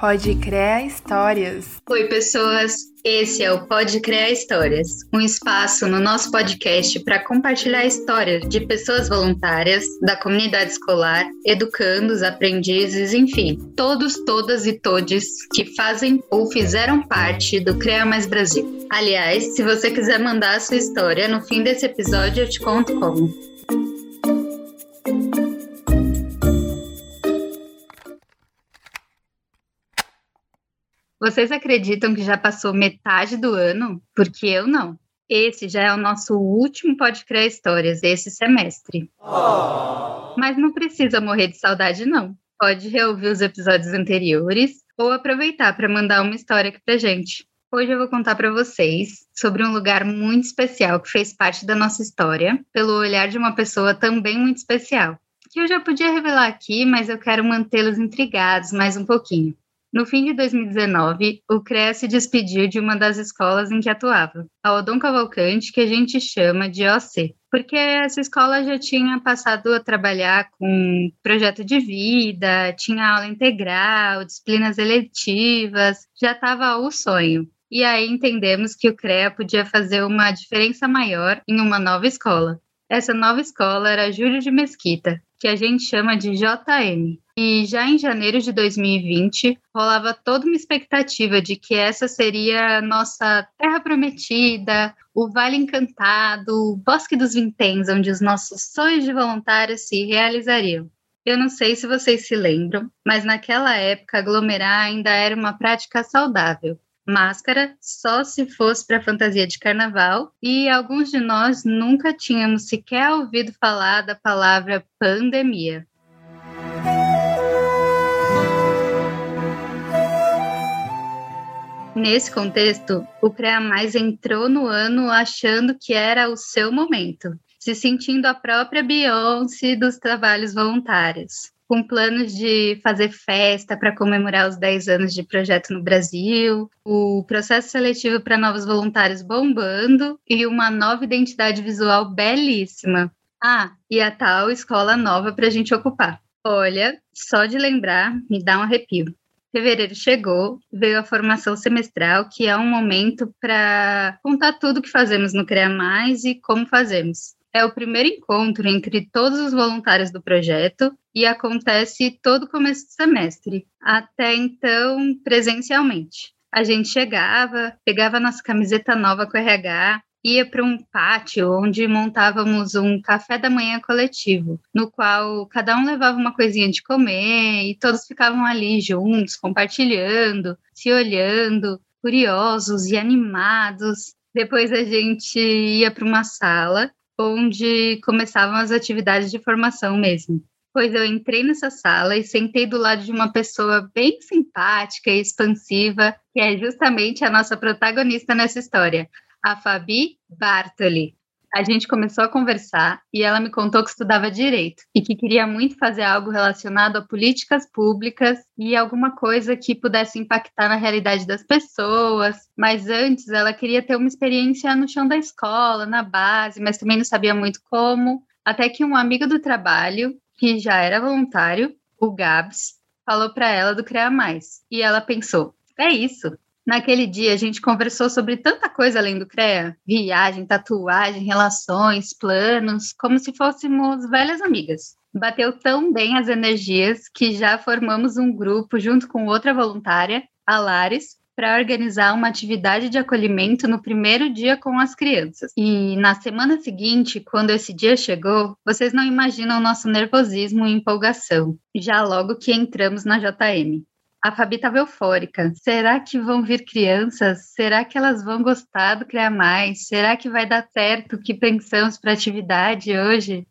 Pode Criar Histórias. Oi, pessoas. Esse é o Pode Criar Histórias, um espaço no nosso podcast para compartilhar histórias de pessoas voluntárias, da comunidade escolar, educandos, aprendizes, enfim, todos, todas e todes que fazem ou fizeram parte do Criar Mais Brasil. Aliás, se você quiser mandar a sua história, no fim desse episódio eu te conto como. Vocês acreditam que já passou metade do ano? Porque eu não. Esse já é o nosso último Pode Criar Histórias desse semestre. Oh. Mas não precisa morrer de saudade, não. Pode reouvir os episódios anteriores ou aproveitar para mandar uma história aqui pra gente. Hoje eu vou contar para vocês sobre um lugar muito especial que fez parte da nossa história, pelo olhar de uma pessoa também muito especial. Que eu já podia revelar aqui, mas eu quero mantê-los intrigados mais um pouquinho. No fim de 2019, o CREA se despediu de uma das escolas em que atuava, a Odon Cavalcante, que a gente chama de OC, porque essa escola já tinha passado a trabalhar com projeto de vida, tinha aula integral, disciplinas eletivas, já estava o sonho. E aí entendemos que o CREA podia fazer uma diferença maior em uma nova escola. Essa nova escola era Júlio de Mesquita, que a gente chama de JM. E já em janeiro de 2020, rolava toda uma expectativa de que essa seria a nossa terra prometida, o Vale Encantado, o Bosque dos Vinténs, onde os nossos sonhos de voluntários se realizariam. Eu não sei se vocês se lembram, mas naquela época aglomerar ainda era uma prática saudável máscara só se fosse para fantasia de carnaval e alguns de nós nunca tínhamos sequer ouvido falar da palavra pandemia. Nesse contexto, o CREA Mais entrou no ano achando que era o seu momento, se sentindo a própria Beyoncé dos trabalhos voluntários com planos de fazer festa para comemorar os 10 anos de projeto no Brasil, o processo seletivo para novos voluntários bombando e uma nova identidade visual belíssima. Ah, e a tal escola nova para a gente ocupar. Olha, só de lembrar me dá um arrepio. Fevereiro chegou, veio a formação semestral, que é um momento para contar tudo que fazemos no CREA Mais e como fazemos é o primeiro encontro entre todos os voluntários do projeto e acontece todo começo do semestre, até então presencialmente. A gente chegava, pegava nossa camiseta nova com RH, ia para um pátio onde montávamos um café da manhã coletivo, no qual cada um levava uma coisinha de comer e todos ficavam ali juntos, compartilhando, se olhando, curiosos e animados. Depois a gente ia para uma sala onde começavam as atividades de formação mesmo. Pois eu entrei nessa sala e sentei do lado de uma pessoa bem simpática e expansiva, que é justamente a nossa protagonista nessa história, a Fabi Bartoli. A gente começou a conversar e ela me contou que estudava direito e que queria muito fazer algo relacionado a políticas públicas e alguma coisa que pudesse impactar na realidade das pessoas. Mas antes ela queria ter uma experiência no chão da escola, na base, mas também não sabia muito como. Até que um amigo do trabalho, que já era voluntário, o Gabs, falou para ela do Criar Mais. E ela pensou: é isso, Naquele dia a gente conversou sobre tanta coisa além do CREA: viagem, tatuagem, relações, planos, como se fôssemos velhas amigas. Bateu tão bem as energias que já formamos um grupo junto com outra voluntária, a Lares, para organizar uma atividade de acolhimento no primeiro dia com as crianças. E na semana seguinte, quando esse dia chegou, vocês não imaginam o nosso nervosismo e empolgação, já logo que entramos na JM. A Fabi estava eufórica. Será que vão vir crianças? Será que elas vão gostar do Criar Mais? Será que vai dar certo o que pensamos para atividade hoje?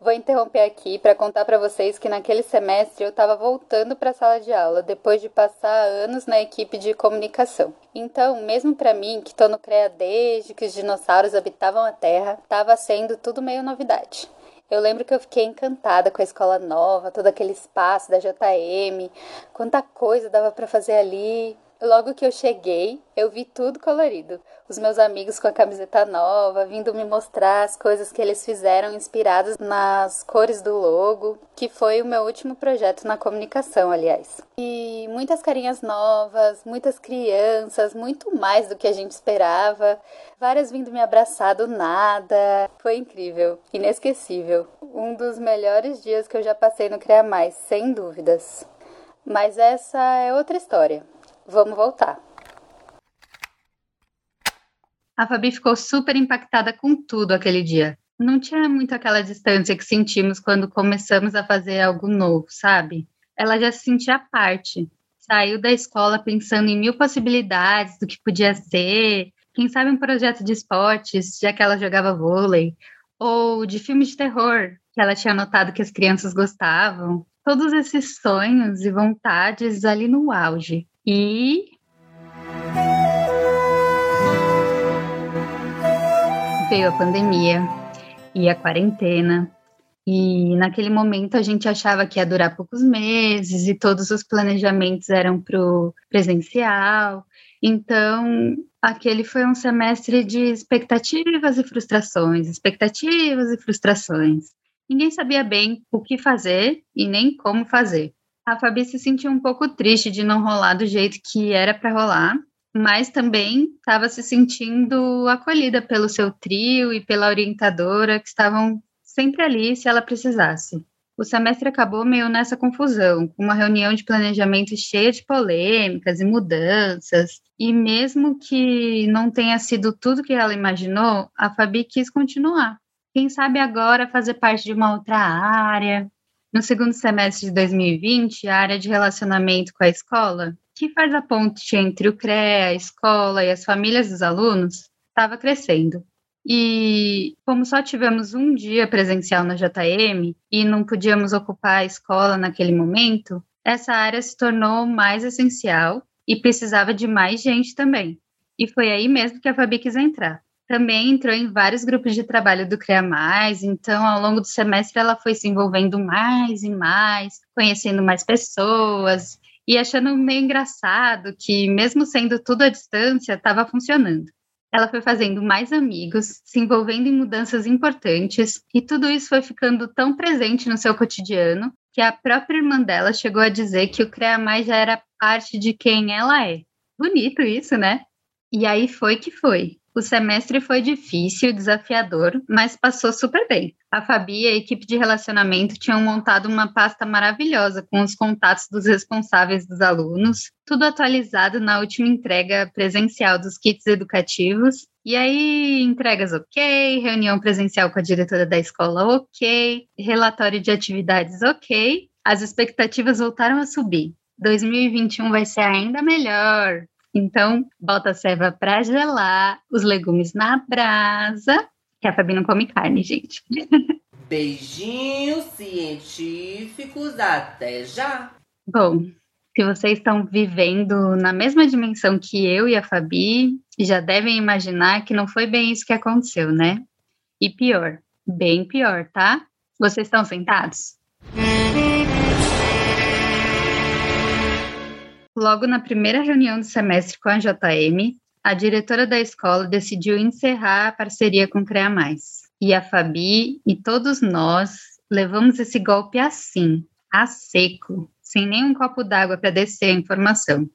Vou interromper aqui para contar para vocês que naquele semestre eu estava voltando para a sala de aula depois de passar anos na equipe de comunicação. Então, mesmo para mim, que estou no CREA desde que os dinossauros habitavam a Terra, estava sendo tudo meio novidade. Eu lembro que eu fiquei encantada com a escola nova, todo aquele espaço da JM, quanta coisa dava para fazer ali. Logo que eu cheguei, eu vi tudo colorido. Os meus amigos com a camiseta nova, vindo me mostrar as coisas que eles fizeram inspirados nas cores do logo, que foi o meu último projeto na comunicação, aliás. E muitas carinhas novas, muitas crianças, muito mais do que a gente esperava. Várias vindo me abraçar do nada. Foi incrível, inesquecível. Um dos melhores dias que eu já passei no Cria Mais, sem dúvidas. Mas essa é outra história. Vamos voltar. A Fabi ficou super impactada com tudo aquele dia. Não tinha muito aquela distância que sentimos quando começamos a fazer algo novo, sabe? Ela já se sentia parte. Saiu da escola pensando em mil possibilidades do que podia ser. Quem sabe um projeto de esportes, já que ela jogava vôlei. Ou de filmes de terror, que ela tinha notado que as crianças gostavam. Todos esses sonhos e vontades ali no auge. E veio a pandemia e a quarentena. E naquele momento a gente achava que ia durar poucos meses e todos os planejamentos eram para o presencial. Então, aquele foi um semestre de expectativas e frustrações, expectativas e frustrações. Ninguém sabia bem o que fazer e nem como fazer. A Fabi se sentiu um pouco triste de não rolar do jeito que era para rolar, mas também estava se sentindo acolhida pelo seu trio e pela orientadora que estavam sempre ali se ela precisasse. O semestre acabou meio nessa confusão, com uma reunião de planejamento cheia de polêmicas e mudanças, e mesmo que não tenha sido tudo que ela imaginou, a Fabi quis continuar. Quem sabe agora fazer parte de uma outra área, no segundo semestre de 2020, a área de relacionamento com a escola, que faz a ponte entre o CREA, a escola e as famílias dos alunos, estava crescendo. E como só tivemos um dia presencial na JM e não podíamos ocupar a escola naquele momento, essa área se tornou mais essencial e precisava de mais gente também. E foi aí mesmo que a Fabi quis entrar também entrou em vários grupos de trabalho do CREA Mais, então ao longo do semestre ela foi se envolvendo mais e mais, conhecendo mais pessoas e achando meio engraçado que, mesmo sendo tudo à distância, estava funcionando. Ela foi fazendo mais amigos, se envolvendo em mudanças importantes, e tudo isso foi ficando tão presente no seu cotidiano que a própria irmã dela chegou a dizer que o CREA Mais já era parte de quem ela é. Bonito isso, né? E aí foi que foi. O semestre foi difícil, desafiador, mas passou super bem. A Fabi e a equipe de relacionamento tinham montado uma pasta maravilhosa com os contatos dos responsáveis dos alunos, tudo atualizado na última entrega presencial dos kits educativos. E aí, entregas ok, reunião presencial com a diretora da escola ok, relatório de atividades ok. As expectativas voltaram a subir. 2021 vai ser ainda melhor. Então, bota a serva para gelar, os legumes na brasa, que a Fabi não come carne, gente. Beijinhos científicos, até já! Bom, se vocês estão vivendo na mesma dimensão que eu e a Fabi, já devem imaginar que não foi bem isso que aconteceu, né? E pior, bem pior, tá? Vocês estão sentados? Logo na primeira reunião do semestre com a JM, a diretora da escola decidiu encerrar a parceria com CREA Mais. E a Fabi e todos nós levamos esse golpe assim, a seco, sem nenhum copo d'água para descer a informação.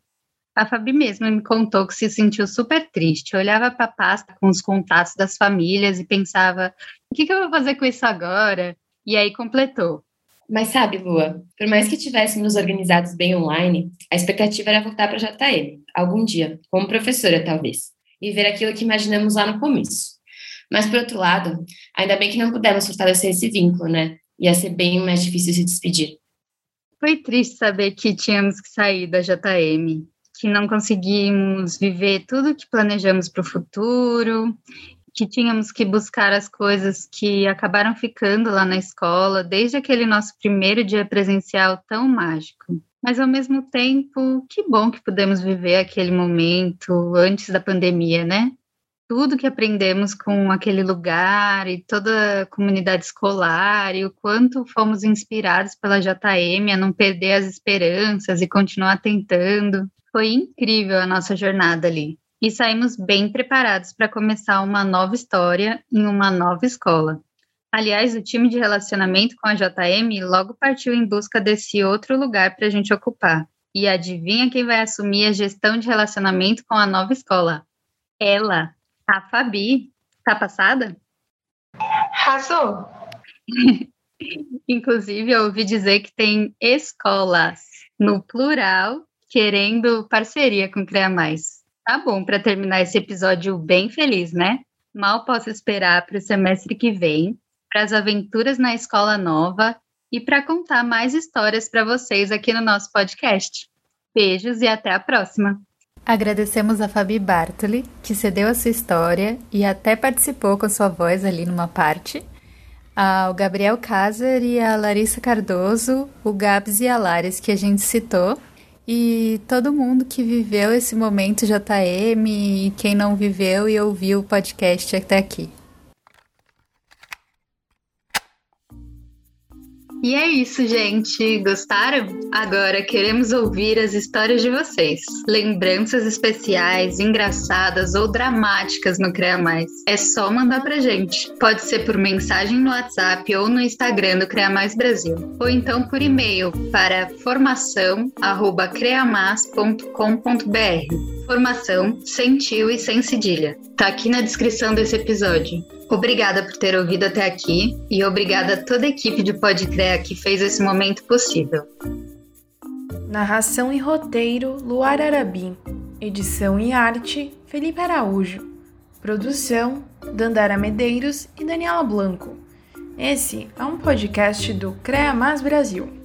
A Fabi mesma me contou que se sentiu super triste, olhava para a pasta com os contatos das famílias e pensava: o que, que eu vou fazer com isso agora? E aí completou: mas sabe, Lua, por mais que tivéssemos organizados bem online, a expectativa era voltar para a JM, algum dia, como professora talvez, e ver aquilo que imaginamos lá no começo. Mas por outro lado, ainda bem que não pudemos fortalecer esse vínculo, né? Ia ser bem mais difícil se despedir. Foi triste saber que tínhamos que sair da JM, que não conseguimos viver tudo que planejamos para o futuro que tínhamos que buscar as coisas que acabaram ficando lá na escola, desde aquele nosso primeiro dia presencial tão mágico. Mas, ao mesmo tempo, que bom que pudemos viver aquele momento antes da pandemia, né? Tudo que aprendemos com aquele lugar e toda a comunidade escolar, e o quanto fomos inspirados pela JM a não perder as esperanças e continuar tentando. Foi incrível a nossa jornada ali e saímos bem preparados para começar uma nova história em uma nova escola. Aliás, o time de relacionamento com a JM logo partiu em busca desse outro lugar para a gente ocupar. E adivinha quem vai assumir a gestão de relacionamento com a nova escola? Ela, a Fabi. Tá passada? Arrasou! Inclusive, eu ouvi dizer que tem escolas, no plural, querendo parceria com Crea Mais. Tá bom para terminar esse episódio bem feliz, né? Mal posso esperar para o semestre que vem, para as aventuras na escola nova e para contar mais histórias para vocês aqui no nosso podcast. Beijos e até a próxima! Agradecemos a Fabi Bartoli, que cedeu a sua história e até participou com sua voz ali numa parte. Ao Gabriel Caser e a Larissa Cardoso, o Gabs e a Lares que a gente citou. E todo mundo que viveu esse momento JM e quem não viveu e ouviu o podcast até aqui. E é isso, gente. Gostaram? Agora queremos ouvir as histórias de vocês. Lembranças especiais, engraçadas ou dramáticas no CREA Mais. É só mandar pra gente. Pode ser por mensagem no WhatsApp ou no Instagram do CREA Mais Brasil. Ou então por e-mail para formação@creamas.com.br. Formação sem tio e sem cedilha. Tá aqui na descrição desse episódio. Obrigada por ter ouvido até aqui e obrigada a toda a equipe de Podcrea que fez esse momento possível. Narração e roteiro: Luar Arabim. Edição e arte: Felipe Araújo. Produção: Dandara Medeiros e Daniela Blanco. Esse é um podcast do CREA Mais Brasil.